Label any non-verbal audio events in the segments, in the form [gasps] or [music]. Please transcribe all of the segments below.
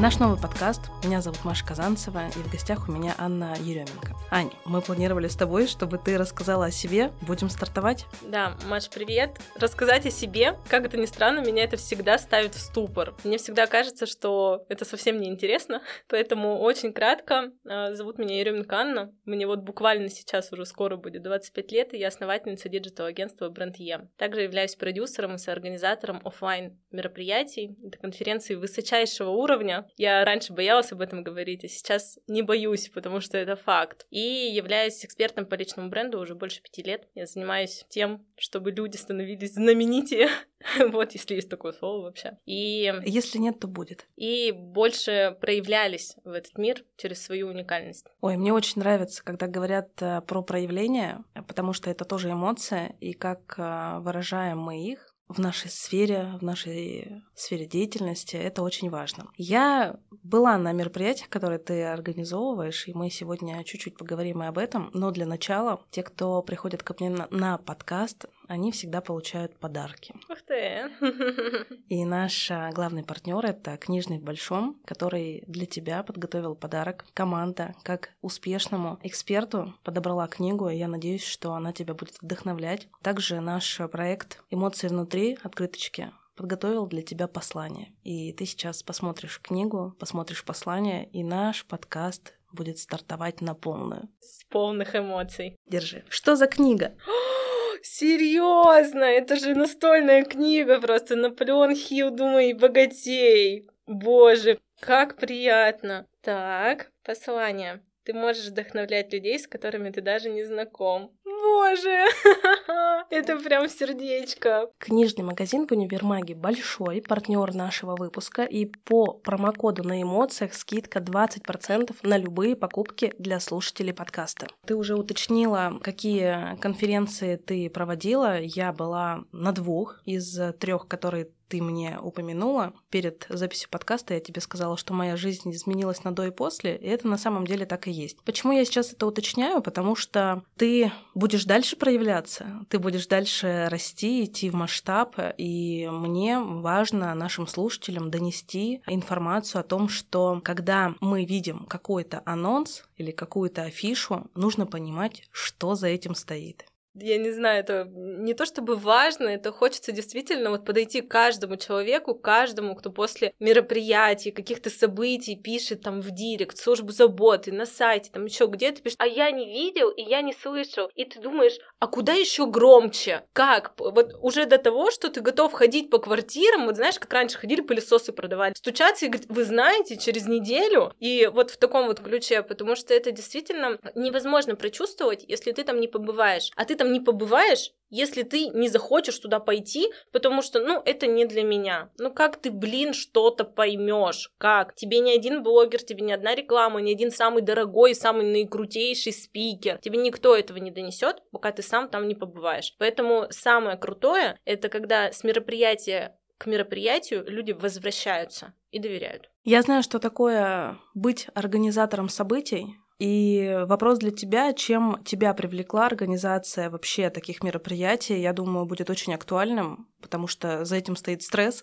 Наш новый подкаст. Меня зовут Маша Казанцева, и в гостях у меня Анна Еременко. Ань, мы планировали с тобой, чтобы ты рассказала о себе. Будем стартовать? Да, Маш, привет. Рассказать о себе, как это ни странно, меня это всегда ставит в ступор. Мне всегда кажется, что это совсем не интересно, [laughs] поэтому очень кратко. А, зовут меня Еременко Анна. Мне вот буквально сейчас уже скоро будет 25 лет, и я основательница digital-агентства Бренд Е. Также являюсь продюсером и соорганизатором офлайн мероприятий. Это конференции высочайшего уровня, я раньше боялась об этом говорить, а сейчас не боюсь, потому что это факт. И являюсь экспертом по личному бренду уже больше пяти лет. Я занимаюсь тем, чтобы люди становились знаменитее. [laughs] вот, если есть такое слово вообще. И... Если нет, то будет. И больше проявлялись в этот мир через свою уникальность. Ой, мне очень нравится, когда говорят э, про проявление, потому что это тоже эмоция, и как э, выражаем мы их, в нашей сфере, в нашей сфере деятельности. Это очень важно. Я была на мероприятиях, которые ты организовываешь, и мы сегодня чуть-чуть поговорим и об этом. Но для начала, те, кто приходят ко мне на, на подкаст, они всегда получают подарки. Ух ты! [laughs] И наш а, главный партнер это книжный в большом, который для тебя подготовил подарок. Команда, как успешному эксперту, подобрала книгу, и я надеюсь, что она тебя будет вдохновлять. Также наш проект «Эмоции внутри» открыточки подготовил для тебя послание. И ты сейчас посмотришь книгу, посмотришь послание, и наш подкаст будет стартовать на полную. С полных эмоций. Держи. Что за книга? [gasps] [gasps] Серьезно, это же настольная книга просто Наполеон Хилл, думай, богатей. Боже, как приятно. Так, послание. Ты можешь вдохновлять людей, с которыми ты даже не знаком. Боже, [laughs] это прям сердечко. Книжный магазин в универмаге большой, партнер нашего выпуска, и по промокоду на эмоциях скидка 20% на любые покупки для слушателей подкаста. Ты уже уточнила, какие конференции ты проводила. Я была на двух из трех, которые ты мне упомянула перед записью подкаста, я тебе сказала, что моя жизнь изменилась на до и после, и это на самом деле так и есть. Почему я сейчас это уточняю? Потому что ты будешь дальше проявляться, ты будешь дальше расти, идти в масштаб, и мне важно нашим слушателям донести информацию о том, что когда мы видим какой-то анонс или какую-то афишу, нужно понимать, что за этим стоит я не знаю, это не то чтобы важно, это хочется действительно вот подойти к каждому человеку, каждому, кто после мероприятий, каких-то событий пишет там в директ, службу заботы, на сайте, там еще где-то пишет, а я не видел и я не слышал. И ты думаешь, а куда еще громче? Как? Вот уже до того, что ты готов ходить по квартирам, вот знаешь, как раньше ходили пылесосы продавали, стучаться и говорить, вы знаете, через неделю, и вот в таком вот ключе, потому что это действительно невозможно прочувствовать, если ты там не побываешь. А ты там не побываешь, если ты не захочешь туда пойти, потому что, ну, это не для меня. Ну, как ты, блин, что-то поймешь? Как? Тебе ни один блогер, тебе ни одна реклама, ни один самый дорогой, самый наикрутейший спикер. Тебе никто этого не донесет, пока ты сам там не побываешь. Поэтому самое крутое, это когда с мероприятия к мероприятию люди возвращаются и доверяют. Я знаю, что такое быть организатором событий, и вопрос для тебя, чем тебя привлекла организация вообще таких мероприятий, я думаю, будет очень актуальным, потому что за этим стоит стресс,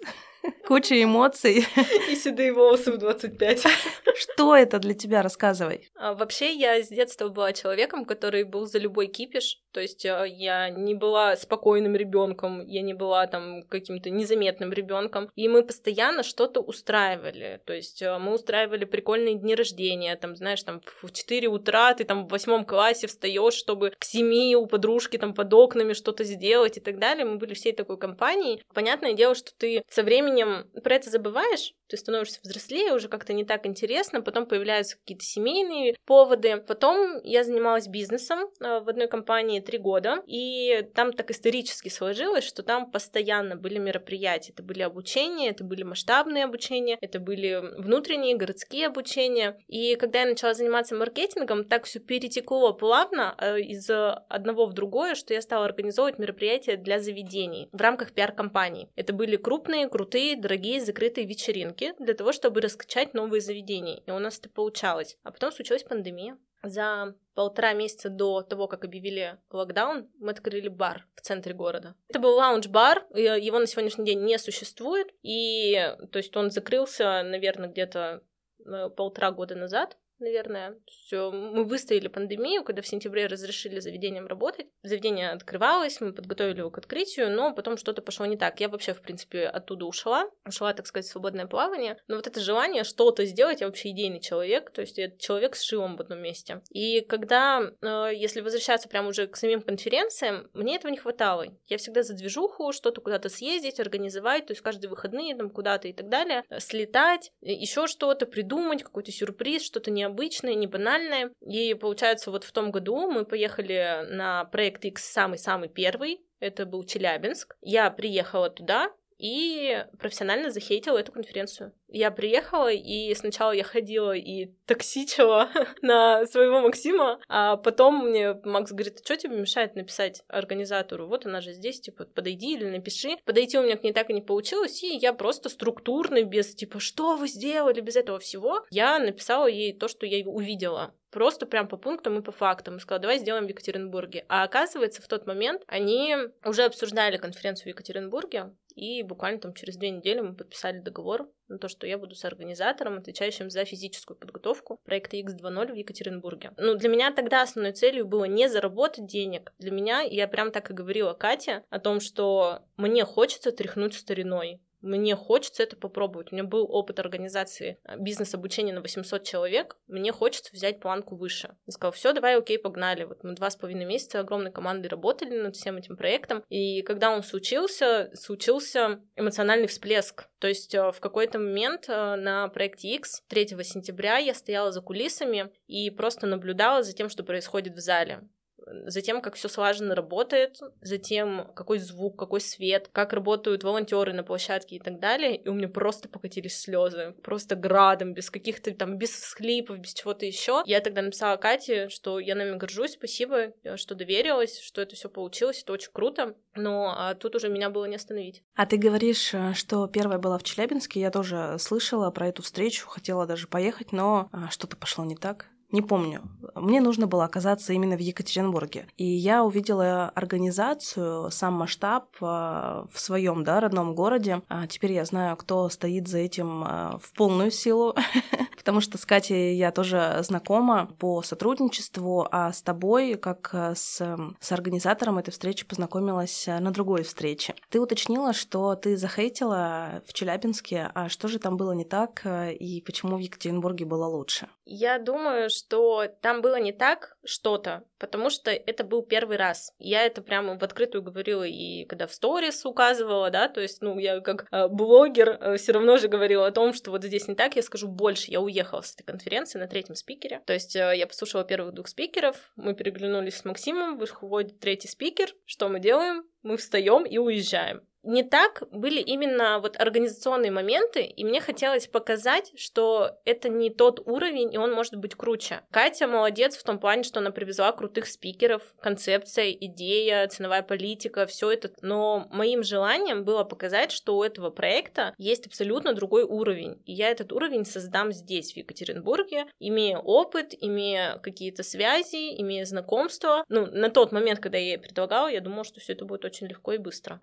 куча эмоций. [laughs] И седые волосы в 25. [laughs] Что это для тебя? Рассказывай. А, вообще, я с детства была человеком, который был за любой кипиш. То есть а, я не была спокойным ребенком, я не была там каким-то незаметным ребенком. И мы постоянно что-то устраивали. То есть а, мы устраивали прикольные дни рождения. Там, знаешь, там в 4 утра ты там в восьмом классе встаешь, чтобы к 7 у подружки там под окнами что-то сделать и так далее. Мы были всей такой компанией. Понятное дело, что ты со временем про это забываешь, ты становишься взрослее, уже как-то не так интересно, потом появляются какие-то семейные поводы. Потом я занималась бизнесом э, в одной компании три года, и там так исторически сложилось, что там постоянно были мероприятия, это были обучения, это были масштабные обучения, это были внутренние городские обучения. И когда я начала заниматься маркетингом, так все перетекло плавно э, из одного в другое, что я стала организовывать мероприятия для заведений в рамках пиар-компаний. Это были крупные, крутые, дорогие, закрытые вечеринки для того, чтобы раскачать новые заведения. И у нас это получалось. А потом случилась пандемия. За полтора месяца до того, как объявили локдаун, мы открыли бар в центре города. Это был лаунж-бар, его на сегодняшний день не существует, и то есть он закрылся, наверное, где-то э, полтора года назад наверное. Все, мы выстояли пандемию, когда в сентябре разрешили заведениям работать. Заведение открывалось, мы подготовили его к открытию, но потом что-то пошло не так. Я вообще, в принципе, оттуда ушла. Ушла, так сказать, в свободное плавание. Но вот это желание что-то сделать, я вообще идейный человек, то есть я человек с шилом в одном месте. И когда, э, если возвращаться прямо уже к самим конференциям, мне этого не хватало. Я всегда за движуху, что-то куда-то съездить, организовать, то есть каждые выходные там куда-то и так далее, слетать, еще что-то придумать, какой-то сюрприз, что-то не необычные, не банальные. И получается, вот в том году мы поехали на проект X самый-самый первый, это был Челябинск. Я приехала туда, и профессионально захейтила эту конференцию. Я приехала, и сначала я ходила и токсичила [laughs] на своего Максима, а потом мне Макс говорит, а что тебе мешает написать организатору? Вот она же здесь, типа, подойди или напиши. Подойти у меня к ней так и не получилось, и я просто структурно, без, типа, что вы сделали, без этого всего, я написала ей то, что я увидела просто прям по пунктам и по фактам. И сказала, давай сделаем в Екатеринбурге. А оказывается, в тот момент они уже обсуждали конференцию в Екатеринбурге, и буквально там через две недели мы подписали договор на то, что я буду с организатором, отвечающим за физическую подготовку проекта X2.0 в Екатеринбурге. Ну, для меня тогда основной целью было не заработать денег. Для меня, я прям так и говорила Кате о том, что мне хочется тряхнуть стариной мне хочется это попробовать. У меня был опыт организации э, бизнес-обучения на 800 человек, мне хочется взять планку выше. Я сказала, все, давай, окей, погнали. Вот мы два с половиной месяца огромной командой работали над всем этим проектом, и когда он случился, случился эмоциональный всплеск. То есть э, в какой-то момент э, на проекте X 3 сентября я стояла за кулисами и просто наблюдала за тем, что происходит в зале за тем, как все слаженно работает, за тем, какой звук, какой свет, как работают волонтеры на площадке и так далее. И у меня просто покатились слезы, просто градом, без каких-то там, без всхлипов, без чего-то еще. Я тогда написала Кате, что я нами горжусь, спасибо, э, что доверилась, что это все получилось, это очень круто. Но а тут уже меня было не остановить. А ты говоришь, э, что первая была в Челябинске, я тоже слышала про эту встречу, хотела даже поехать, но а, что-то пошло не так. Не помню. Мне нужно было оказаться именно в Екатеринбурге. И я увидела организацию, сам масштаб э, в своем да, родном городе. А теперь я знаю, кто стоит за этим э, в полную силу. [laughs] Потому что с Катей я тоже знакома по сотрудничеству, а с тобой, как э, с, с организатором этой встречи, познакомилась на другой встрече. Ты уточнила, что ты захейтила в Челябинске, а что же там было не так и почему в Екатеринбурге было лучше? Я думаю, что там было не так что-то, потому что это был первый раз. Я это прямо в открытую говорила и когда в сторис указывала, да, то есть, ну, я как э, блогер э, все равно же говорила о том, что вот здесь не так, я скажу больше. Я уехала с этой конференции на третьем спикере. То есть э, я послушала первых двух спикеров, мы переглянулись с Максимом, выходит третий спикер, что мы делаем? Мы встаем и уезжаем не так были именно вот организационные моменты, и мне хотелось показать, что это не тот уровень, и он может быть круче. Катя молодец в том плане, что она привезла крутых спикеров, концепция, идея, ценовая политика, все это. Но моим желанием было показать, что у этого проекта есть абсолютно другой уровень, и я этот уровень создам здесь, в Екатеринбурге, имея опыт, имея какие-то связи, имея знакомства. Ну, на тот момент, когда я ей предлагала, я думала, что все это будет очень легко и быстро.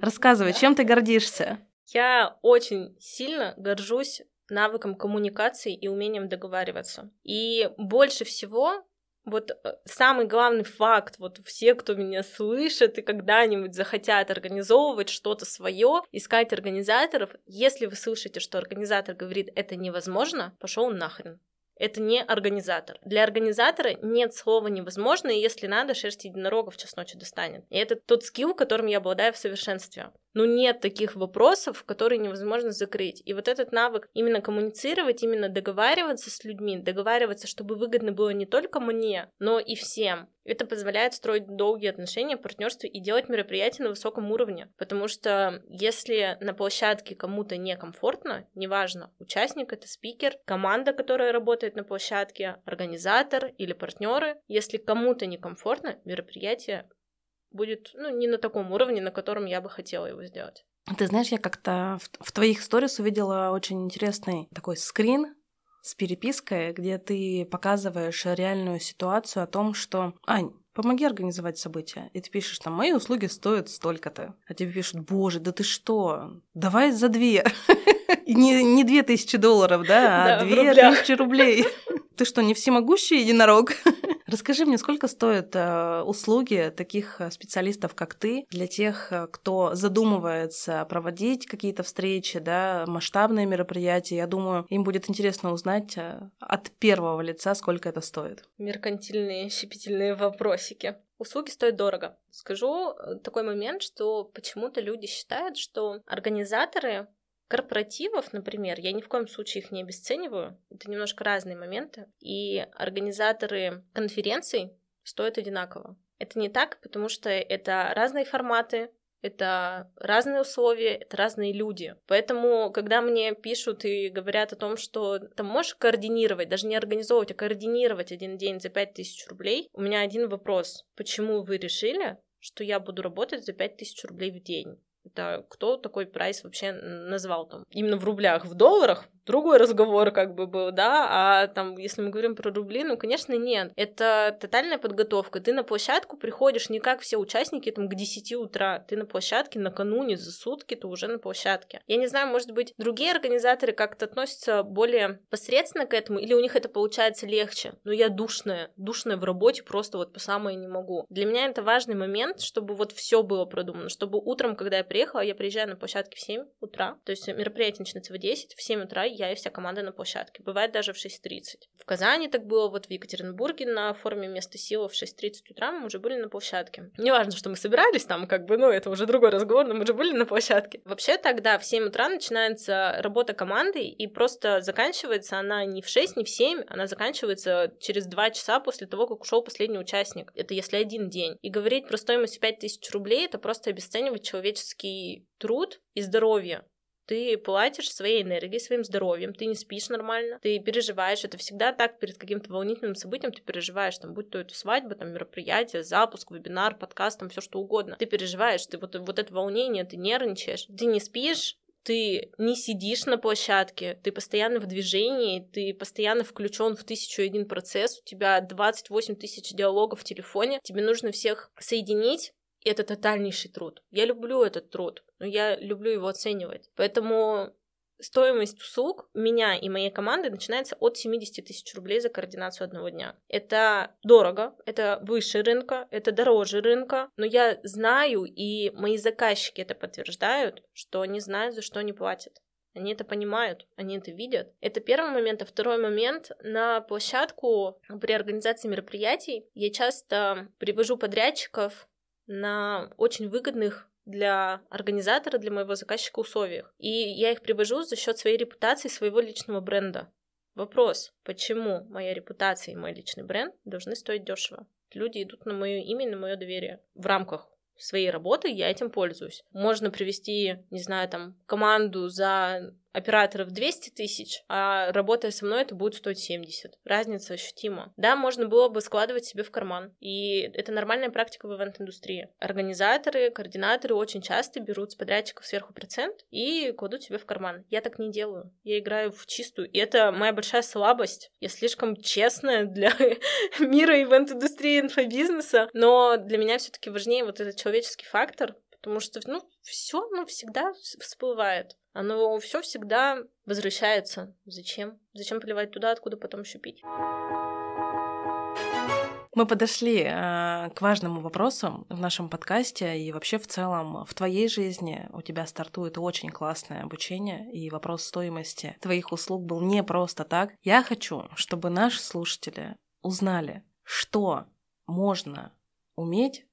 Рассказывай, чем ты гордишься? Я очень сильно горжусь навыком коммуникации и умением договариваться. И больше всего вот э, самый главный факт, вот все, кто меня слышит и когда-нибудь захотят организовывать что-то свое, искать организаторов, если вы слышите, что организатор говорит, это невозможно, пошел нахрен это не организатор. Для организатора нет слова невозможно, и если надо, шерсть единорога в час ночи достанет. И это тот скилл, которым я обладаю в совершенстве. Но нет таких вопросов, которые невозможно закрыть. И вот этот навык именно коммуницировать, именно договариваться с людьми, договариваться, чтобы выгодно было не только мне, но и всем. Это позволяет строить долгие отношения, партнерство и делать мероприятия на высоком уровне. Потому что если на площадке кому-то некомфортно, неважно, участник это спикер, команда, которая работает на площадке, организатор или партнеры, если кому-то некомфортно, мероприятие будет ну, не на таком уровне, на котором я бы хотела его сделать. Ты знаешь, я как-то в, в твоих сторис увидела очень интересный такой скрин с перепиской, где ты показываешь реальную ситуацию о том, что «Ань, помоги организовать события. И ты пишешь там, мои услуги стоят столько-то. А тебе пишут, боже, да ты что, давай за две. [laughs] Не, не две тысячи долларов, да, а две тысячи рублей. [laughs] Ты что, не всемогущий единорог? [laughs] Расскажи мне, сколько стоят э, услуги таких э, специалистов, как ты, для тех, э, кто задумывается проводить какие-то встречи, да, масштабные мероприятия. Я думаю, им будет интересно узнать от первого лица, сколько это стоит. Меркантильные, щепетильные вопросики. Услуги стоят дорого. Скажу такой момент, что почему-то люди считают, что организаторы корпоративов, например, я ни в коем случае их не обесцениваю, это немножко разные моменты, и организаторы конференций стоят одинаково. Это не так, потому что это разные форматы, это разные условия, это разные люди. Поэтому, когда мне пишут и говорят о том, что ты можешь координировать, даже не организовывать, а координировать один день за 5000 рублей, у меня один вопрос. Почему вы решили, что я буду работать за 5000 рублей в день? Это кто такой прайс вообще назвал там? Именно в рублях, в долларах другой разговор как бы был, да, а там, если мы говорим про рубли, ну, конечно, нет. Это тотальная подготовка. Ты на площадку приходишь не как все участники там к 10 утра, ты на площадке накануне, за сутки ты уже на площадке. Я не знаю, может быть, другие организаторы как-то относятся более посредственно к этому, или у них это получается легче. Но я душная, душная в работе просто вот по самое не могу. Для меня это важный момент, чтобы вот все было продумано, чтобы утром, когда я приехала, я приезжаю на площадке в 7 утра, то есть мероприятие начинается в 10, в 7 утра я и вся команда на площадке. Бывает даже в 6.30. В Казани так было, вот в Екатеринбурге на форуме «Место силы» в 6.30 утра мы уже были на площадке. Не важно, что мы собирались там, как бы, ну, это уже другой разговор, но мы уже были на площадке. Вообще тогда в 7 утра начинается работа команды, и просто заканчивается она не в 6, не в 7, она заканчивается через 2 часа после того, как ушел последний участник. Это если один день. И говорить про стоимость 5000 рублей — это просто обесценивать человеческий труд и здоровье ты платишь своей энергией, своим здоровьем, ты не спишь нормально, ты переживаешь, это всегда так перед каким-то волнительным событием, ты переживаешь, там, будь то это свадьба, там, мероприятие, запуск, вебинар, подкаст, там, все что угодно. Ты переживаешь, ты вот, вот это волнение, ты нервничаешь, ты не спишь, ты не сидишь на площадке, ты постоянно в движении, ты постоянно включен в тысячу один процесс, у тебя 28 тысяч диалогов в телефоне, тебе нужно всех соединить, это тотальнейший труд. Я люблю этот труд, но я люблю его оценивать. Поэтому стоимость услуг меня и моей команды начинается от 70 тысяч рублей за координацию одного дня. Это дорого, это выше рынка, это дороже рынка, но я знаю, и мои заказчики это подтверждают, что они знают, за что они платят. Они это понимают, они это видят. Это первый момент. А второй момент, на площадку при организации мероприятий я часто привожу подрядчиков на очень выгодных для организатора, для моего заказчика условиях. И я их привожу за счет своей репутации, своего личного бренда. Вопрос, почему моя репутация и мой личный бренд должны стоить дешево? Люди идут на мое имя, на мое доверие. В рамках своей работы я этим пользуюсь. Можно привести, не знаю, там, команду за операторов 200 тысяч, а работая со мной это будет стоить 70. Разница ощутима. Да, можно было бы складывать себе в карман. И это нормальная практика в ивент-индустрии. Организаторы, координаторы очень часто берут с подрядчиков сверху процент и кладут себе в карман. Я так не делаю. Я играю в чистую. И это моя большая слабость. Я слишком честная для [laughs] мира ивент-индустрии инфобизнеса. Но для меня все таки важнее вот этот человеческий фактор, потому что, ну, все, ну, всегда всплывает. Оно все всегда возвращается. Зачем? Зачем поливать туда, откуда потом еще пить? Мы подошли э, к важному вопросу в нашем подкасте и вообще в целом в твоей жизни у тебя стартует очень классное обучение и вопрос стоимости твоих услуг был не просто так. Я хочу, чтобы наши слушатели узнали, что можно уметь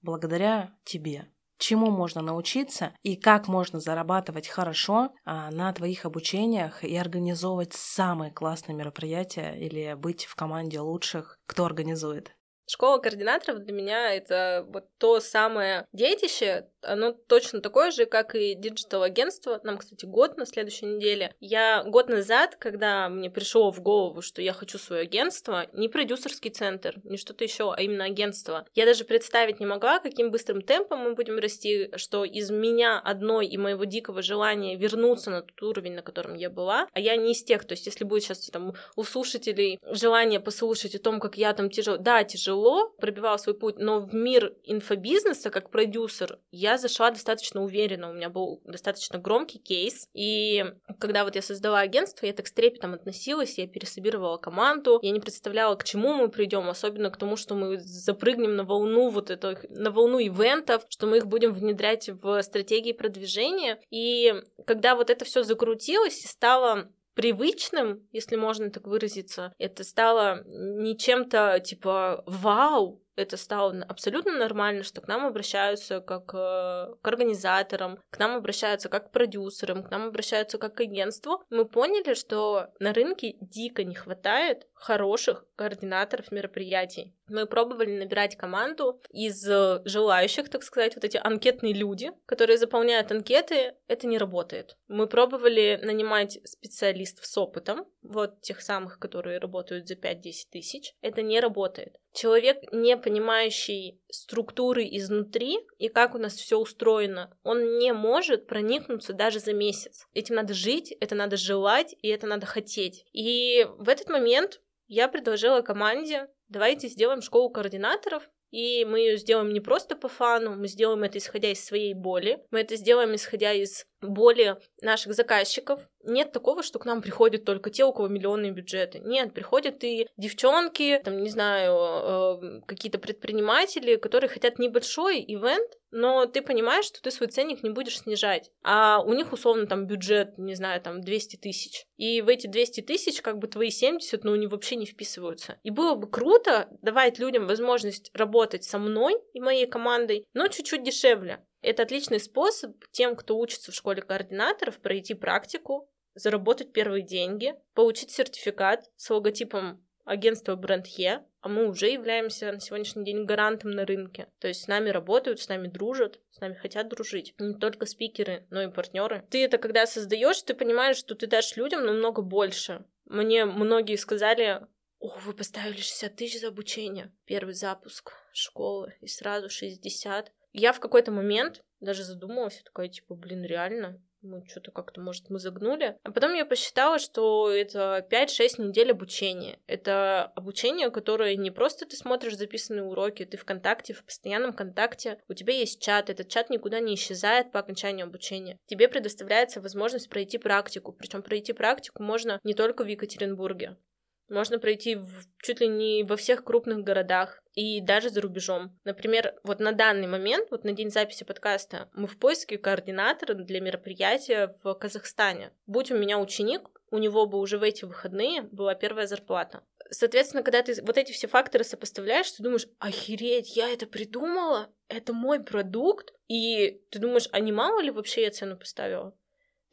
благодаря тебе чему можно научиться и как можно зарабатывать хорошо а, на твоих обучениях и организовывать самые классные мероприятия или быть в команде лучших, кто организует. Школа координаторов для меня это вот то самое детище, оно точно такое же, как и digital-агентство. Нам, кстати, год на следующей неделе. Я год назад, когда мне пришло в голову, что я хочу свое агентство, не продюсерский центр, не что-то еще, а именно агентство, я даже представить не могла, каким быстрым темпом мы будем расти, что из меня одной и моего дикого желания вернуться на тот уровень, на котором я была, а я не из тех, то есть если будет сейчас там у слушателей желание послушать о том, как я там тяжело, да, тяжело, пробивала свой путь, но в мир инфобизнеса как продюсер я зашла достаточно уверенно, у меня был достаточно громкий кейс, и когда вот я создала агентство, я так с трепетом относилась, я пересобировала команду, я не представляла, к чему мы придем, особенно к тому, что мы запрыгнем на волну вот этих, на волну ивентов, что мы их будем внедрять в стратегии продвижения, и когда вот это все закрутилось и стало привычным, если можно так выразиться, это стало не чем-то типа вау, это стало абсолютно нормально, что к нам обращаются как э, к организаторам, к нам обращаются как к продюсерам, к нам обращаются как к агентству. Мы поняли, что на рынке дико не хватает хороших координаторов мероприятий. Мы пробовали набирать команду из э, желающих, так сказать, вот эти анкетные люди, которые заполняют анкеты, это не работает. Мы пробовали нанимать специалистов с опытом, вот тех самых, которые работают за 5-10 тысяч, это не работает. Человек, не понимающий структуры изнутри и как у нас все устроено, он не может проникнуться даже за месяц. Этим надо жить, это надо желать, и это надо хотеть. И в этот момент я предложила команде, давайте сделаем школу координаторов, и мы ее сделаем не просто по фану, мы сделаем это исходя из своей боли, мы это сделаем исходя из боли наших заказчиков. Нет такого, что к нам приходят только те, у кого миллионные бюджеты. Нет, приходят и девчонки, там, не знаю, э, какие-то предприниматели, которые хотят небольшой ивент, но ты понимаешь, что ты свой ценник не будешь снижать. А у них условно там бюджет, не знаю, там 200 тысяч. И в эти 200 тысяч как бы твои 70, ну, они вообще не вписываются. И было бы круто давать людям возможность работать со мной и моей командой, но чуть-чуть дешевле. Это отличный способ тем, кто учится в школе координаторов, пройти практику, заработать первые деньги, получить сертификат с логотипом агентства бренд Е, а мы уже являемся на сегодняшний день гарантом на рынке. То есть с нами работают, с нами дружат, с нами хотят дружить. Не только спикеры, но и партнеры. Ты это когда создаешь, ты понимаешь, что ты дашь людям намного больше. Мне многие сказали, о, вы поставили 60 тысяч за обучение. Первый запуск школы, и сразу 60 я в какой-то момент даже задумалась, такая, типа, блин, реально, мы что-то как-то, может, мы загнули. А потом я посчитала, что это 5-6 недель обучения. Это обучение, которое не просто ты смотришь записанные уроки, ты в контакте, в постоянном контакте, у тебя есть чат, этот чат никуда не исчезает по окончанию обучения. Тебе предоставляется возможность пройти практику, причем пройти практику можно не только в Екатеринбурге. Можно пройти в, чуть ли не во всех крупных городах и даже за рубежом. Например, вот на данный момент, вот на день записи подкаста, мы в поиске координатора для мероприятия в Казахстане. Будь у меня ученик, у него бы уже в эти выходные была первая зарплата. Соответственно, когда ты вот эти все факторы сопоставляешь, ты думаешь, охереть, я это придумала, это мой продукт, и ты думаешь, а не мало ли вообще я цену поставила?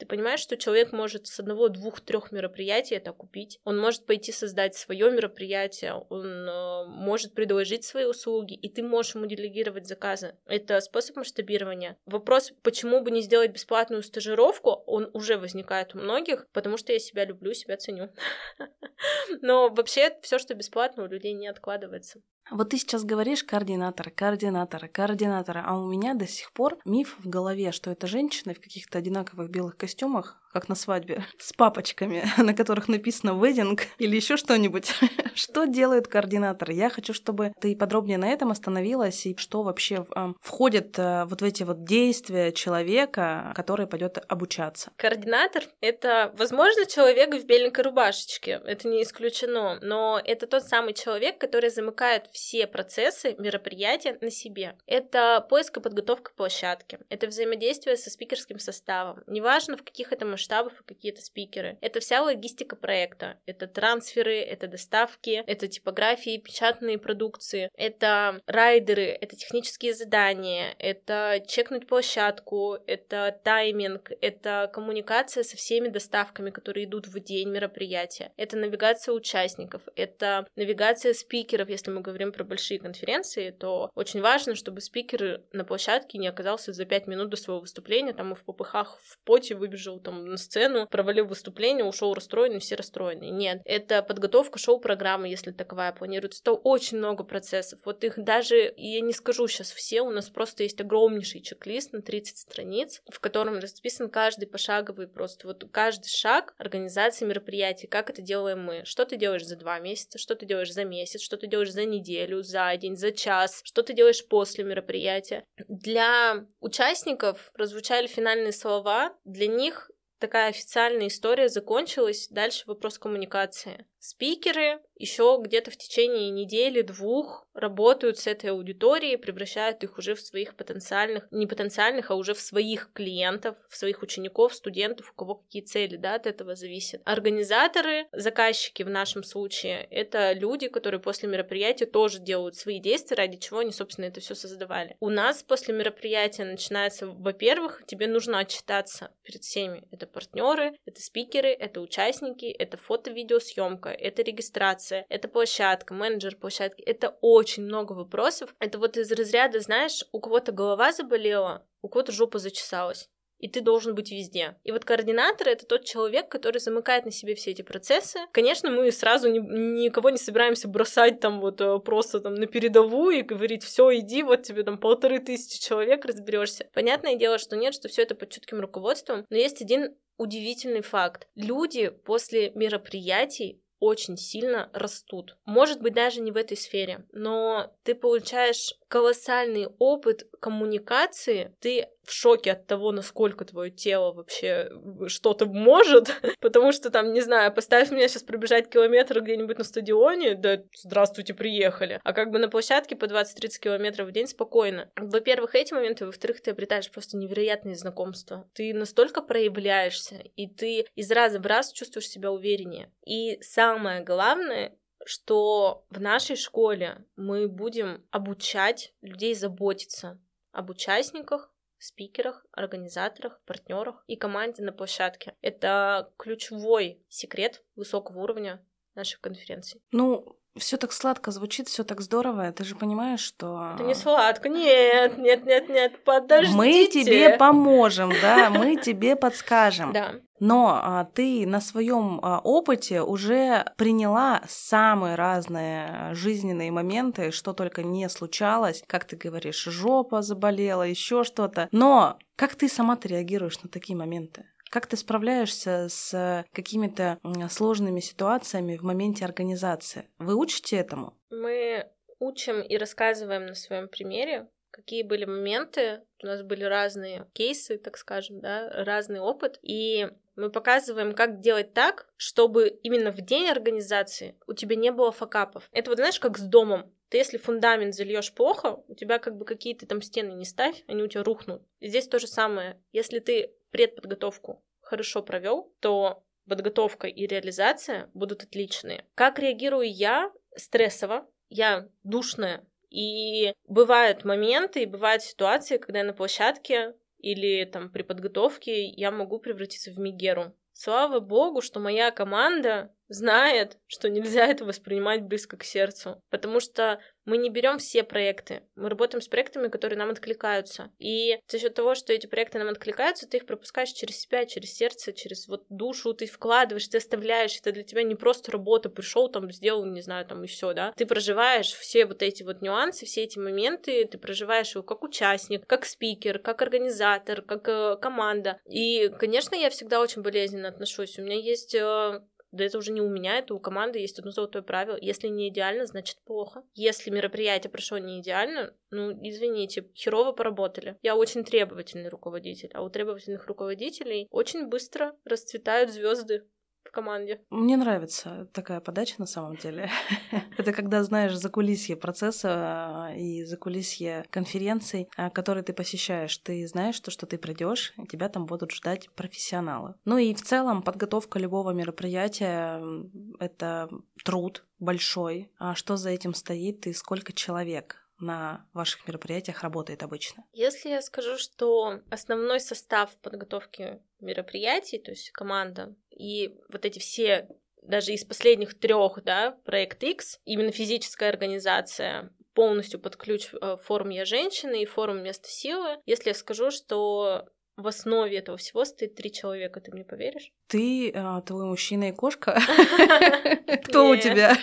Ты понимаешь, что человек может с одного, двух, трех мероприятий это купить. Он может пойти создать свое мероприятие, он э, может предложить свои услуги, и ты можешь ему делегировать заказы. Это способ масштабирования. Вопрос, почему бы не сделать бесплатную стажировку, он уже возникает у многих, потому что я себя люблю, себя ценю. [laughs] Но вообще все, что бесплатно, у людей не откладывается. Вот ты сейчас говоришь координатора, координатора, координатора, а у меня до сих пор миф в голове, что это женщины в каких-то одинаковых белых костюмах, как на свадьбе, [laughs] с папочками, [laughs] на которых написано «wedding» или еще что-нибудь. [laughs] что делает координатор? Я хочу, чтобы ты подробнее на этом остановилась, и что вообще э, входит э, вот в эти вот действия человека, который пойдет обучаться. Координатор — это, возможно, человек в беленькой рубашечке, это не исключено, но это тот самый человек, который замыкает все процессы мероприятия на себе. Это поиск и подготовка площадки, это взаимодействие со спикерским составом. Неважно, в каких это масштабов и какие-то спикеры. Это вся логистика проекта. Это трансферы, это доставки, это типографии, печатные продукции, это райдеры, это технические задания, это чекнуть площадку, это тайминг, это коммуникация со всеми доставками, которые идут в день мероприятия, это навигация участников, это навигация спикеров, если мы говорим про большие конференции, то очень важно, чтобы спикер на площадке не оказался за пять минут до своего выступления, там и в попыхах, в поте выбежал там на сцену, провалил выступление, ушел расстроенный, все расстроенные. Нет, это подготовка шоу-программы, если таковая планируется. Это очень много процессов. Вот их даже, я не скажу сейчас все, у нас просто есть огромнейший чек-лист на 30 страниц, в котором расписан каждый пошаговый просто вот каждый шаг организации мероприятий, как это делаем мы. Что ты делаешь за два месяца, что ты делаешь за месяц, что ты делаешь за неделю, за день, за час, что ты делаешь после мероприятия. Для участников прозвучали финальные слова, для них такая официальная история закончилась, дальше вопрос коммуникации. Спикеры еще где-то в течение недели-двух работают с этой аудиторией, превращают их уже в своих потенциальных, не потенциальных, а уже в своих клиентов, в своих учеников, студентов, у кого какие цели, да, от этого зависит. Организаторы, заказчики в нашем случае, это люди, которые после мероприятия тоже делают свои действия, ради чего они, собственно, это все создавали. У нас после мероприятия начинается, во-первых, тебе нужно отчитаться перед всеми. Это партнеры, это спикеры, это участники, это фото-видеосъемка, это регистрация, это площадка, менеджер площадки. Это очень много вопросов. Это вот из разряда, знаешь, у кого-то голова заболела, у кого-то жопа зачесалась и ты должен быть везде. И вот координатор — это тот человек, который замыкает на себе все эти процессы. Конечно, мы сразу ни, никого не собираемся бросать там вот э, просто там на передовую и говорить, все, иди, вот тебе там полторы тысячи человек, разберешься. Понятное дело, что нет, что все это под чутким руководством, но есть один удивительный факт. Люди после мероприятий очень сильно растут. Может быть, даже не в этой сфере, но ты получаешь колоссальный опыт коммуникации, ты шоке от того, насколько твое тело вообще что-то может, [laughs] потому что там, не знаю, поставь меня сейчас пробежать километр где-нибудь на стадионе, да здравствуйте, приехали, а как бы на площадке по 20-30 километров в день спокойно. Во-первых, эти моменты, во-вторых, ты обретаешь просто невероятные знакомства. Ты настолько проявляешься, и ты из раза в раз чувствуешь себя увереннее. И самое главное, что в нашей школе мы будем обучать людей заботиться об участниках, спикерах, организаторах, партнерах и команде на площадке. Это ключевой секрет высокого уровня нашей конференции. Ну, все так сладко звучит, все так здорово. Ты же понимаешь, что... Это не сладко. Нет, нет, нет, нет, подождите. Мы тебе поможем, да, мы тебе подскажем. Да. Но а, ты на своем а, опыте уже приняла самые разные жизненные моменты, что только не случалось, как ты говоришь, жопа заболела, еще что-то. Но как ты сама реагируешь на такие моменты? Как ты справляешься с какими-то сложными ситуациями в моменте организации? Вы учите этому? Мы учим и рассказываем на своем примере, какие были моменты. У нас были разные кейсы, так скажем, да, разный опыт. И мы показываем, как делать так, чтобы именно в день организации у тебя не было факапов. Это вот знаешь, как с домом. Ты если фундамент зальешь плохо, у тебя как бы какие-то там стены не ставь, они у тебя рухнут. Здесь то же самое. Если ты предподготовку хорошо провел, то подготовка и реализация будут отличные. Как реагирую я? Стрессово. Я душная. И бывают моменты, и бывают ситуации, когда я на площадке или там при подготовке я могу превратиться в Мигеру. Слава богу, что моя команда знает, что нельзя это воспринимать близко к сердцу, потому что мы не берем все проекты, мы работаем с проектами, которые нам откликаются. И за счет того, что эти проекты нам откликаются, ты их пропускаешь через себя, через сердце, через вот душу, ты вкладываешь, ты оставляешь. Это для тебя не просто работа, пришел там, сделал, не знаю, там и все, да. Ты проживаешь все вот эти вот нюансы, все эти моменты, ты проживаешь его как участник, как спикер, как организатор, как э, команда. И, конечно, я всегда очень болезненно отношусь. У меня есть э, да это уже не у меня, это у команды есть одно золотое правило. Если не идеально, значит плохо. Если мероприятие прошло не идеально, ну, извините, херово поработали. Я очень требовательный руководитель, а у требовательных руководителей очень быстро расцветают звезды в команде. Мне нравится такая подача на самом деле. [laughs] Это когда знаешь закулисье процесса а, и закулисье конференций, а, которые ты посещаешь. Ты знаешь, то, что ты придешь, и тебя там будут ждать профессионалы. Ну и в целом подготовка любого мероприятия — это труд большой. А что за этим стоит и сколько человек? на ваших мероприятиях работает обычно? Если я скажу, что основной состав подготовки мероприятий, то есть команда и вот эти все даже из последних трех, да, проект X, именно физическая организация, полностью под ключ э, форум «Я женщина» и форум «Место силы». Если я скажу, что в основе этого всего стоит три человека, ты мне поверишь? Ты, а, твой мужчина и кошка? [laughs] Кто у тебя?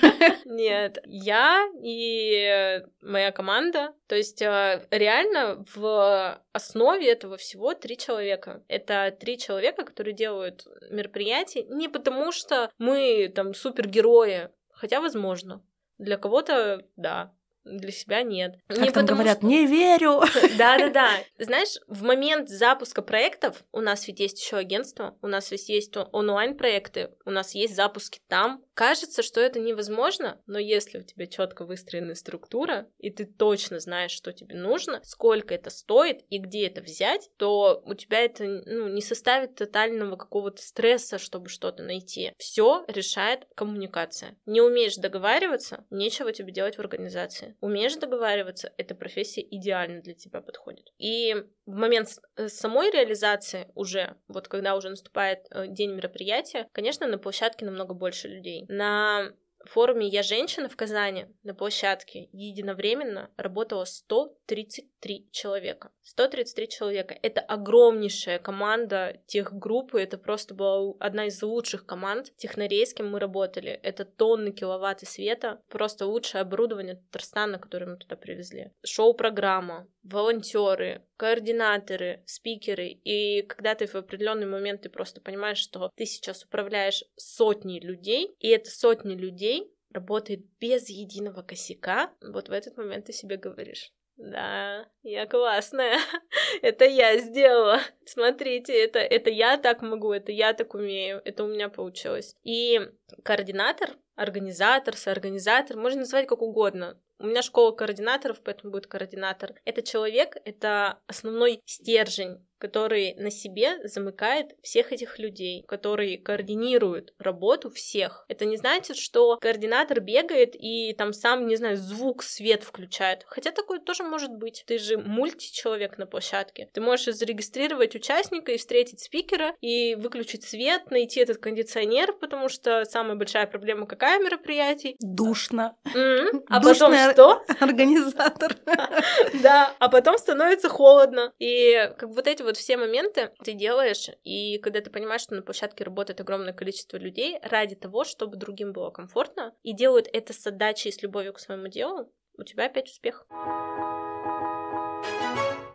Нет, я и моя команда. То есть а, реально в основе этого всего три человека. Это три человека, которые делают мероприятия не потому, что мы там супергерои, хотя возможно. Для кого-то да, для себя нет. Как не там говорят, что... не верю. [laughs] Да-да-да. [laughs] Знаешь, в момент запуска проектов у нас ведь есть еще агентство, у нас ведь есть онлайн-проекты, у нас есть запуски там. Кажется, что это невозможно, но если у тебя четко выстроенная структура, и ты точно знаешь, что тебе нужно, сколько это стоит и где это взять, то у тебя это ну, не составит тотального какого-то стресса, чтобы что-то найти. Все решает коммуникация. Не умеешь договариваться, нечего тебе делать в организации умеешь договариваться, эта профессия идеально для тебя подходит. И в момент э, самой реализации уже, вот когда уже наступает э, день мероприятия, конечно, на площадке намного больше людей. На форуме «Я женщина» в Казани на площадке единовременно работало 133 человека. 133 человека. Это огромнейшая команда тех группы, это просто была одна из лучших команд технарей, с кем мы работали. Это тонны киловатт света, просто лучшее оборудование Татарстана, которое мы туда привезли. Шоу-программа, волонтеры, координаторы, спикеры. И когда ты в определенный момент ты просто понимаешь, что ты сейчас управляешь сотней людей, и это сотни людей работает без единого косяка, вот в этот момент ты себе говоришь. Да, я классная. [laughs] это я сделала. Смотрите, это, это я так могу, это я так умею, это у меня получилось. И координатор, организатор, соорганизатор, можно назвать как угодно. У меня школа координаторов, поэтому будет координатор. Это человек, это основной стержень который на себе замыкает всех этих людей, который координирует работу всех. Это не значит, что координатор бегает и там сам, не знаю, звук, свет включает. Хотя такое тоже может быть. Ты же мультичеловек на площадке. Ты можешь зарегистрировать участника и встретить спикера, и выключить свет, найти этот кондиционер, потому что самая большая проблема какая мероприятий? Душно. А потом что? [laughs] Организатор. [laughs] Да, а потом становится холодно. И как вот эти вот все моменты ты делаешь, и когда ты понимаешь, что на площадке работает огромное количество людей ради того, чтобы другим было комфортно, и делают это с отдачей и с любовью к своему делу, у тебя опять успех.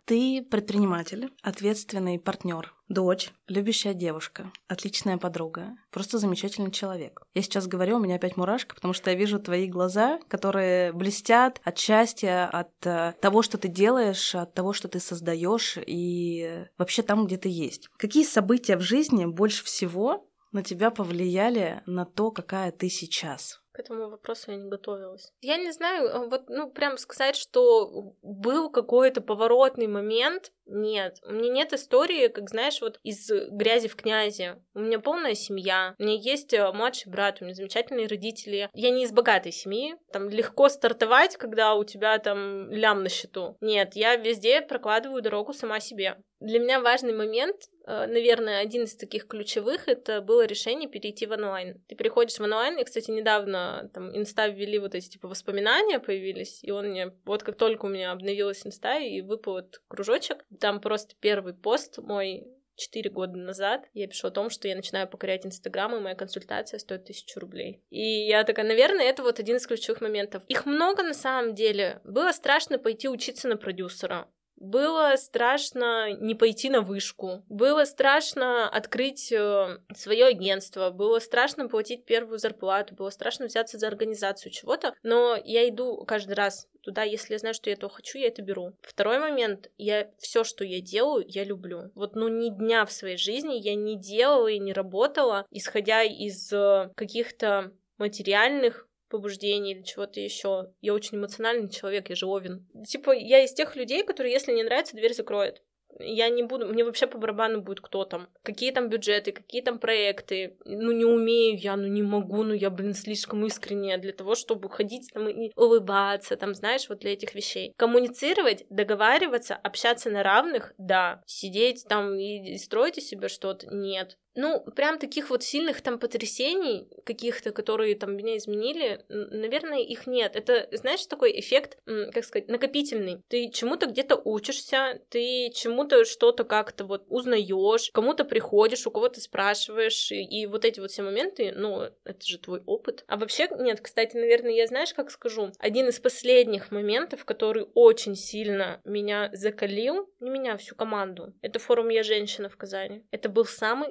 Ты предприниматель, ответственный партнер, дочь, любящая девушка, отличная подруга, просто замечательный человек. Я сейчас говорю, у меня опять мурашка, потому что я вижу твои глаза, которые блестят от счастья, от э, того, что ты делаешь, от того, что ты создаешь и вообще там, где ты есть. Какие события в жизни больше всего на тебя повлияли на то, какая ты сейчас? К этому вопросу я не готовилась. Я не знаю, э, вот, ну, прям сказать, что был какой-то поворотный момент, нет. У меня нет истории, как, знаешь, вот из грязи в князи. У меня полная семья, у меня есть э, младший брат, у меня замечательные родители. Я не из богатой семьи, там легко стартовать, когда у тебя там лям на счету. Нет, я везде прокладываю дорогу сама себе. Для меня важный момент наверное, один из таких ключевых это было решение перейти в онлайн. Ты переходишь в онлайн, и, кстати, недавно там инста ввели вот эти типа воспоминания появились, и он мне, вот как только у меня обновилась инста и выпал этот кружочек, там просто первый пост мой Четыре года назад я пишу о том, что я начинаю покорять Инстаграм, и моя консультация стоит тысячу рублей. И я такая, наверное, это вот один из ключевых моментов. Их много на самом деле. Было страшно пойти учиться на продюсера Было страшно не пойти на вышку. Было страшно открыть э, свое агентство. Было страшно платить первую зарплату. Было страшно взяться за организацию чего-то. Но я иду каждый раз туда, если я знаю, что я этого хочу, я это беру. Второй момент, я все, что я делаю, я люблю. Вот, ну, ни дня в своей жизни я не делала и не работала, исходя из э, каких-то материальных побуждений или чего-то еще. Я очень эмоциональный человек, я же Овен. Типа, я из тех людей, которые, если не нравится, дверь закроет я не буду, мне вообще по барабану будет кто там, какие там бюджеты, какие там проекты, ну не умею я, ну не могу, ну я, блин, слишком искренняя для того, чтобы ходить там и улыбаться, там, знаешь, вот для этих вещей. Коммуницировать, договариваться, общаться на равных, да, сидеть там и строить из себя что-то, нет. Ну, прям таких вот сильных там потрясений каких-то, которые там меня изменили, наверное, их нет. Это, знаешь, такой эффект, как сказать, накопительный. Ты чему-то где-то учишься, ты чему-то что-то как-то вот узнаешь, кому-то приходишь, у кого-то спрашиваешь, и, и вот эти вот все моменты, ну, это же твой опыт. А вообще, нет, кстати, наверное, я знаешь, как скажу, один из последних моментов, который очень сильно меня закалил, не меня, а всю команду, это форум «Я женщина» в Казани. Это был самый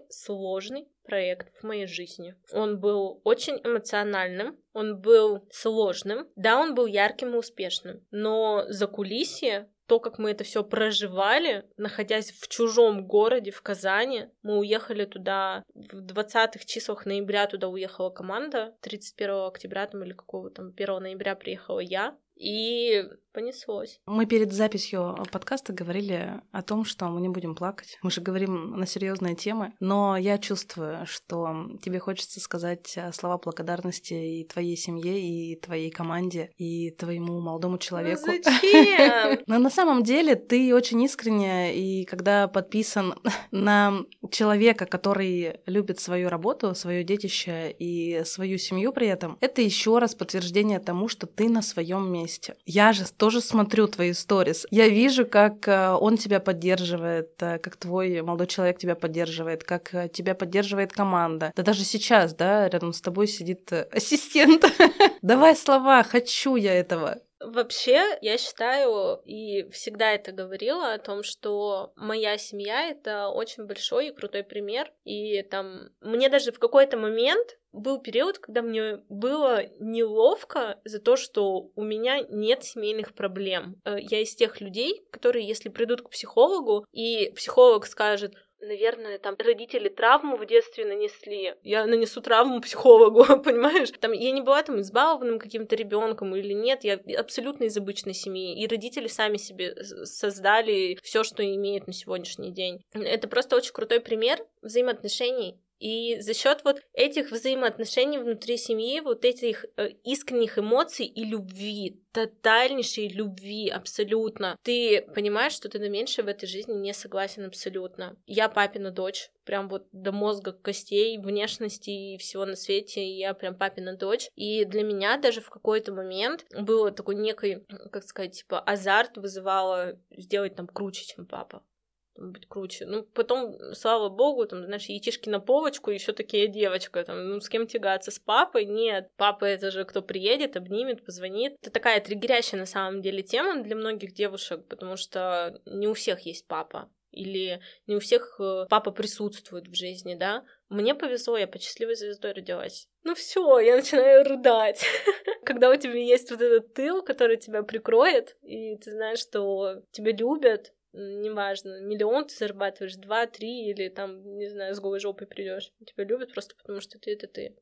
проект в моей жизни. Он был очень эмоциональным, он был сложным, да, он был ярким и успешным, но за кулисье то, как мы это все проживали, находясь в чужом городе, в Казани. Мы уехали туда в 20-х числах ноября, туда уехала команда. 31 октября там или какого там 1 ноября приехала я. И понеслось. Мы перед записью подкаста говорили о том, что мы не будем плакать. Мы же говорим на серьезные темы, но я чувствую, что тебе хочется сказать э, слова благодарности и твоей семье, и твоей команде, и твоему молодому человеку. Ну зачем? [laughs] Но на самом деле ты очень искренне, и когда подписан [laughs] на человека, который любит свою работу, свое детище и свою семью при этом, это еще раз подтверждение тому, что ты на своем месте. Я же тоже смотрю твои сторис. Я вижу, как э, он тебя поддерживает, э, как твой молодой человек тебя поддерживает, как э, тебя поддерживает команда. Да даже сейчас, да, рядом с тобой сидит [laughs] ассистент. [laughs] Давай слова, хочу я этого. Вообще, я считаю и всегда это говорила о том, что моя семья это очень большой и крутой пример. И там мне даже в какой-то момент был период, когда мне было неловко за то, что у меня нет семейных проблем. Я из тех людей, которые, если придут к психологу, и психолог скажет, наверное, там родители травму в детстве нанесли. Я нанесу травму психологу, [laughs] понимаешь? Там я не была там избалованным каким-то ребенком или нет, я абсолютно из обычной семьи. И родители сами себе создали все, что имеют на сегодняшний день. Это просто очень крутой пример взаимоотношений и за счет вот этих взаимоотношений внутри семьи, вот этих э, искренних эмоций и любви, тотальнейшей любви абсолютно, ты понимаешь, что ты на меньшее в этой жизни не согласен абсолютно. Я папина дочь, прям вот до мозга костей, внешности и всего на свете, я прям папина дочь. И для меня даже в какой-то момент было такой некий, как сказать, типа азарт вызывало сделать там круче, чем папа быть круче. Ну, потом, слава богу, там, знаешь, яичишки на полочку, еще такие девочка, там, ну, с кем тягаться, с папой? Нет, папа это же кто приедет, обнимет, позвонит. Это такая триггерящая на самом деле тема для многих девушек, потому что не у всех есть папа или не у всех э, папа присутствует в жизни, да. Мне повезло, я под счастливой звездой родилась. Ну все, я начинаю рыдать. [laughs] Когда у тебя есть вот этот тыл, который тебя прикроет, и ты знаешь, что тебя любят, неважно, миллион ты зарабатываешь, два, три, или там, не знаю, с голой жопой придешь. Тебя любят просто потому, что ты это ты.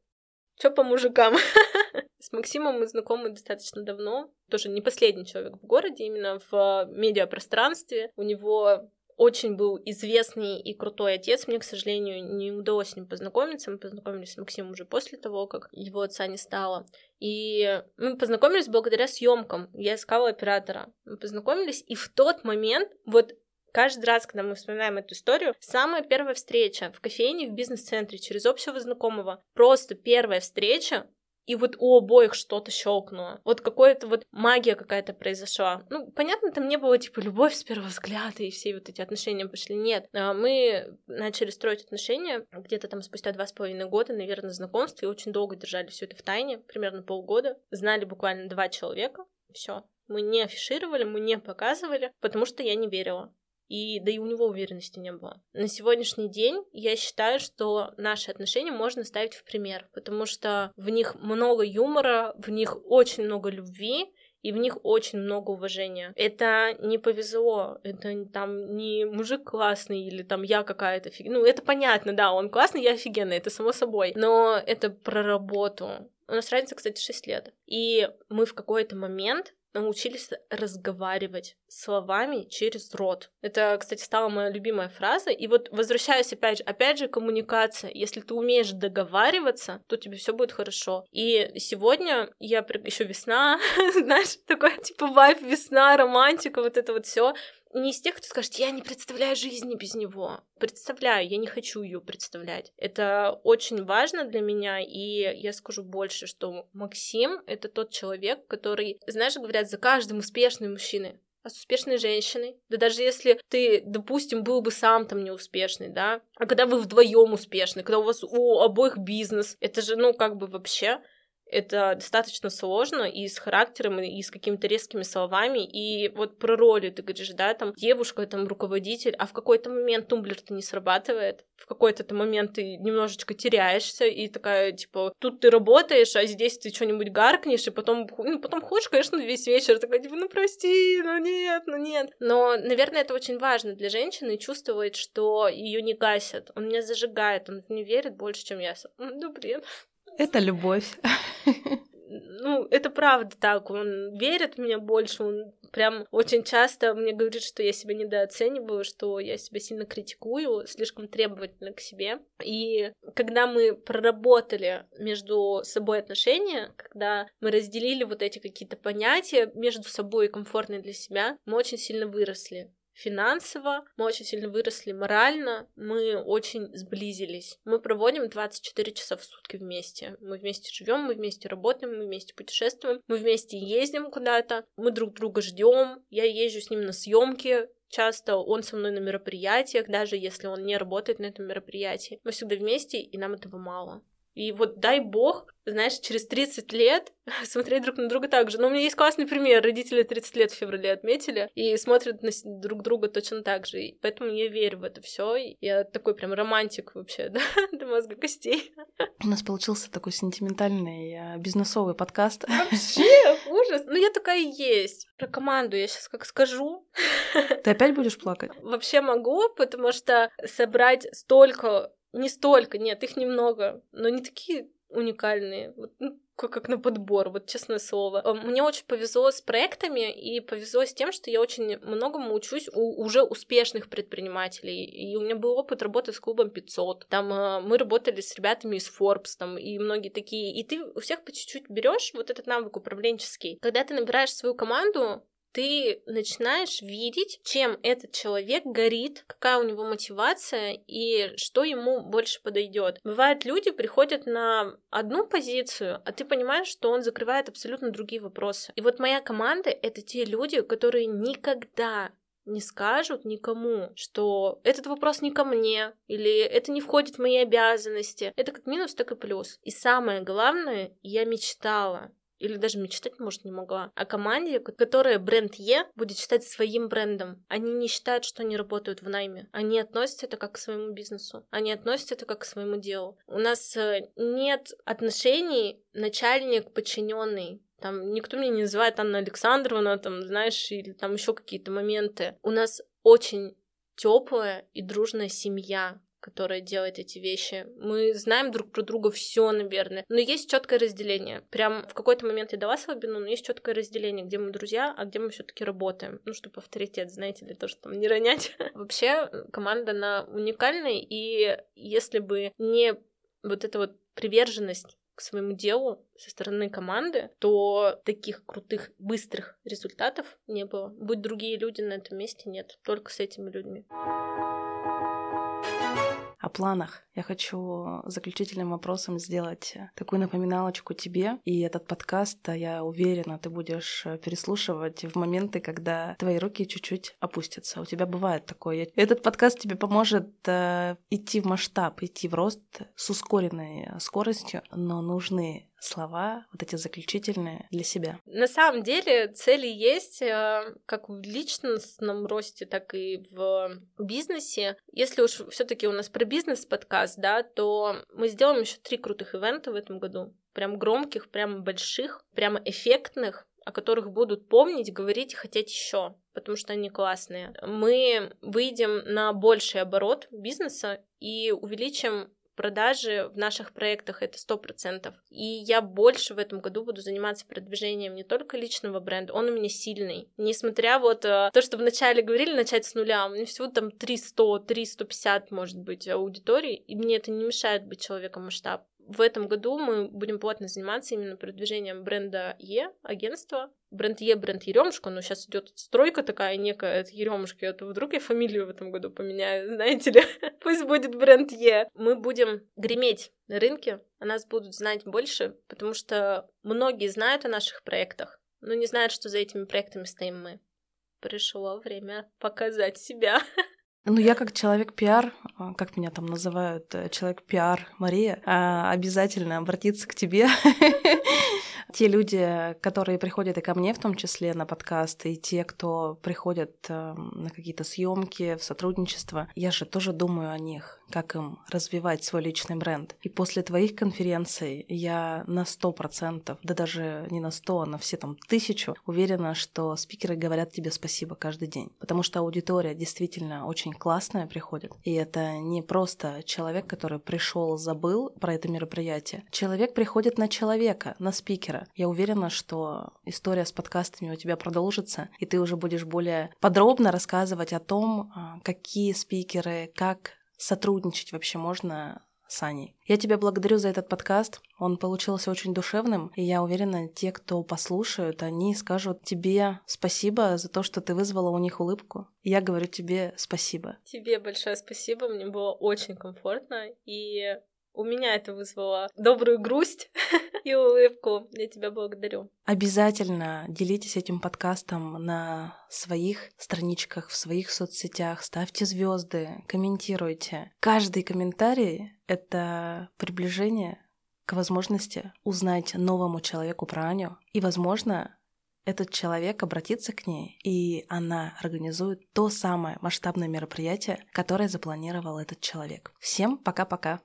Чё по мужикам? [laughs] С Максимом мы знакомы достаточно давно. Тоже не последний человек в городе, именно в медиапространстве. У него очень был известный и крутой отец. Мне, к сожалению, не удалось с ним познакомиться. Мы познакомились с Максимом уже после того, как его отца не стало. И мы познакомились благодаря съемкам. Я искала оператора. Мы познакомились, и в тот момент, вот Каждый раз, когда мы вспоминаем эту историю, самая первая встреча в кофейне в бизнес-центре через общего знакомого, просто первая встреча, и вот у обоих что-то щелкнуло. Вот какая-то вот магия какая-то произошла. Ну, понятно, там не было типа любовь с первого взгляда и все вот эти отношения пошли. Нет, а мы начали строить отношения где-то там спустя два с половиной года, наверное, знакомства, и очень долго держали все это в тайне, примерно полгода. Знали буквально два человека, все Мы не афишировали, мы не показывали, потому что я не верила. И да и у него уверенности не было. На сегодняшний день я считаю, что наши отношения можно ставить в пример, потому что в них много юмора, в них очень много любви, и в них очень много уважения. Это не повезло, это там не мужик классный или там я какая-то фиг... Ну, это понятно, да, он классный, я офигенный, это само собой. Но это про работу. У нас разница, кстати, 6 лет. И мы в какой-то момент научились разговаривать словами через рот. Это, кстати, стала моя любимая фраза. И вот возвращаюсь опять же, опять же, коммуникация. Если ты умеешь договариваться, то тебе все будет хорошо. И сегодня я еще весна, [laughs] знаешь, такой типа вайп весна, романтика, вот это вот все не из тех, кто скажет, я не представляю жизни без него. Представляю, я не хочу ее представлять. Это очень важно для меня, и я скажу больше, что Максим — это тот человек, который, знаешь, говорят, за каждым успешным мужчиной а с успешной женщиной. Да даже если ты, допустим, был бы сам там неуспешный, да, а когда вы вдвоем успешны, когда у вас у обоих бизнес, это же, ну, как бы вообще это достаточно сложно и с характером, и с какими-то резкими словами. И вот про роли ты говоришь, да, там девушка, там руководитель, а в какой-то момент тумблер-то не срабатывает. В какой-то момент ты немножечко теряешься, и такая, типа, тут ты работаешь, а здесь ты что-нибудь гаркнешь, и потом, ну, потом ходишь, конечно, весь вечер, такая, типа, ну, прости, ну, нет, ну, нет. Но, наверное, это очень важно для женщины чувствовать, что ее не гасят, он меня зажигает, он не верит больше, чем я. Ну, блин. Это любовь. Ну, это правда так. Он верит в меня больше. Он прям очень часто мне говорит, что я себя недооцениваю, что я себя сильно критикую, слишком требовательна к себе. И когда мы проработали между собой отношения, когда мы разделили вот эти какие-то понятия между собой и комфортные для себя, мы очень сильно выросли финансово, мы очень сильно выросли морально, мы очень сблизились. Мы проводим 24 часа в сутки вместе. Мы вместе живем, мы вместе работаем, мы вместе путешествуем, мы вместе ездим куда-то, мы друг друга ждем. Я езжу с ним на съемки, часто он со мной на мероприятиях, даже если он не работает на этом мероприятии. Мы всегда вместе, и нам этого мало. И вот дай бог, знаешь, через 30 лет [laughs] смотреть друг на друга так же. Но у меня есть классный пример. Родители 30 лет в феврале отметили и смотрят на друг друга точно так же. И поэтому я верю в это все. Я такой прям романтик вообще, [laughs] да, до мозга костей. У нас получился такой сентиментальный э, бизнесовый подкаст. Вообще, [laughs] ужас. Ну, я такая есть. Про команду я сейчас как скажу. Ты опять будешь плакать? Вообще могу, потому что собрать столько не столько, нет, их немного, но не такие уникальные, вот, ну, как на подбор, вот честное слово. Э, мне очень повезло с проектами и повезло с тем, что я очень многому учусь у уже успешных предпринимателей. И у меня был опыт работы с клубом 500. Там э, мы работали с ребятами из Forbes, там, и многие такие. И ты у всех по чуть-чуть берешь вот этот навык управленческий. Когда ты набираешь свою команду, ты начинаешь видеть, чем этот человек горит, какая у него мотивация и что ему больше подойдет. Бывает, люди приходят на одну позицию, а ты понимаешь, что он закрывает абсолютно другие вопросы. И вот моя команда — это те люди, которые никогда не скажут никому, что этот вопрос не ко мне, или это не входит в мои обязанности. Это как минус, так и плюс. И самое главное, я мечтала или даже мечтать, может, не могла, о команде, которая бренд Е будет считать своим брендом. Они не считают, что они работают в найме. Они относятся это как к своему бизнесу. Они относятся это как к своему делу. У нас э, нет отношений начальник-подчиненный. Там никто меня не называет Анна Александровна, там, знаешь, или там еще какие-то моменты. У нас очень теплая и дружная семья, которая делает эти вещи. Мы знаем друг про друга все, наверное. Но есть четкое разделение. Прям в какой-то момент я дала слабину, но есть четкое разделение, где мы друзья, а где мы все-таки работаем. Ну, чтобы авторитет, знаете, для того, чтобы там не ронять. [laughs] Вообще, команда, она уникальная, и если бы не вот эта вот приверженность к своему делу со стороны команды, то таких крутых, быстрых результатов не было. Будь другие люди на этом месте, нет. Только с этими людьми о планах. Я хочу заключительным вопросом сделать такую напоминалочку тебе. И этот подкаст, я уверена, ты будешь переслушивать в моменты, когда твои руки чуть-чуть опустятся. У тебя бывает такое. Этот подкаст тебе поможет э, идти в масштаб, идти в рост с ускоренной скоростью, но нужны слова, вот эти заключительные для себя? На самом деле цели есть э, как в личностном росте, так и в бизнесе. Если уж все таки у нас про бизнес-подкаст, да, то мы сделаем еще три крутых ивента в этом году. Прям громких, прям больших, прямо эффектных, о которых будут помнить, говорить и хотеть еще, потому что они классные. Мы выйдем на больший оборот бизнеса и увеличим продажи в наших проектах это сто процентов. И я больше в этом году буду заниматься продвижением не только личного бренда, он у меня сильный. Несмотря вот э, то, что вначале говорили, начать с нуля, у меня всего там 300, 350, может быть, аудитории, и мне это не мешает быть человеком масштаб в этом году мы будем плотно заниматься именно продвижением бренда Е, агентства. Бренд Е, бренд Еремушка, но сейчас идет стройка такая некая от Еремушки, а то вдруг я фамилию в этом году поменяю, [laughs] знаете ли, пусть будет бренд Е. Мы будем греметь на рынке, о нас будут знать больше, потому что многие знают о наших проектах, но не знают, что за этими проектами стоим мы. Пришло время показать себя. [laughs] Ну, я как человек пиар, а, как меня там называют, э, человек пиар Мария, а, обязательно обратиться к тебе [laughs] те люди, которые приходят и ко мне в том числе на подкасты, и те, кто приходят э, на какие-то съемки, в сотрудничество, я же тоже думаю о них, как им развивать свой личный бренд. И после твоих конференций я на сто процентов, да даже не на сто, а на все там тысячу, уверена, что спикеры говорят тебе спасибо каждый день. Потому что аудитория действительно очень классная приходит. И это не просто человек, который пришел, забыл про это мероприятие. Человек приходит на человека, на спикера, я уверена, что история с подкастами у тебя продолжится, и ты уже будешь более подробно рассказывать о том, а, какие спикеры, как сотрудничать вообще можно с Аней. Я тебя благодарю за этот подкаст. Он получился очень душевным, и я уверена, те, кто послушают, они скажут тебе спасибо за то, что ты вызвала у них улыбку. я говорю тебе спасибо. Тебе большое спасибо, мне было очень комфортно, и у меня это вызвало добрую грусть [laughs] и улыбку. Я тебя благодарю. Обязательно делитесь этим подкастом на своих страничках, в своих соцсетях, ставьте звезды, комментируйте. Каждый комментарий — это приближение к возможности узнать новому человеку про Аню. И, возможно, этот человек обратится к ней, и она организует то самое масштабное мероприятие, которое запланировал этот человек. Всем пока-пока!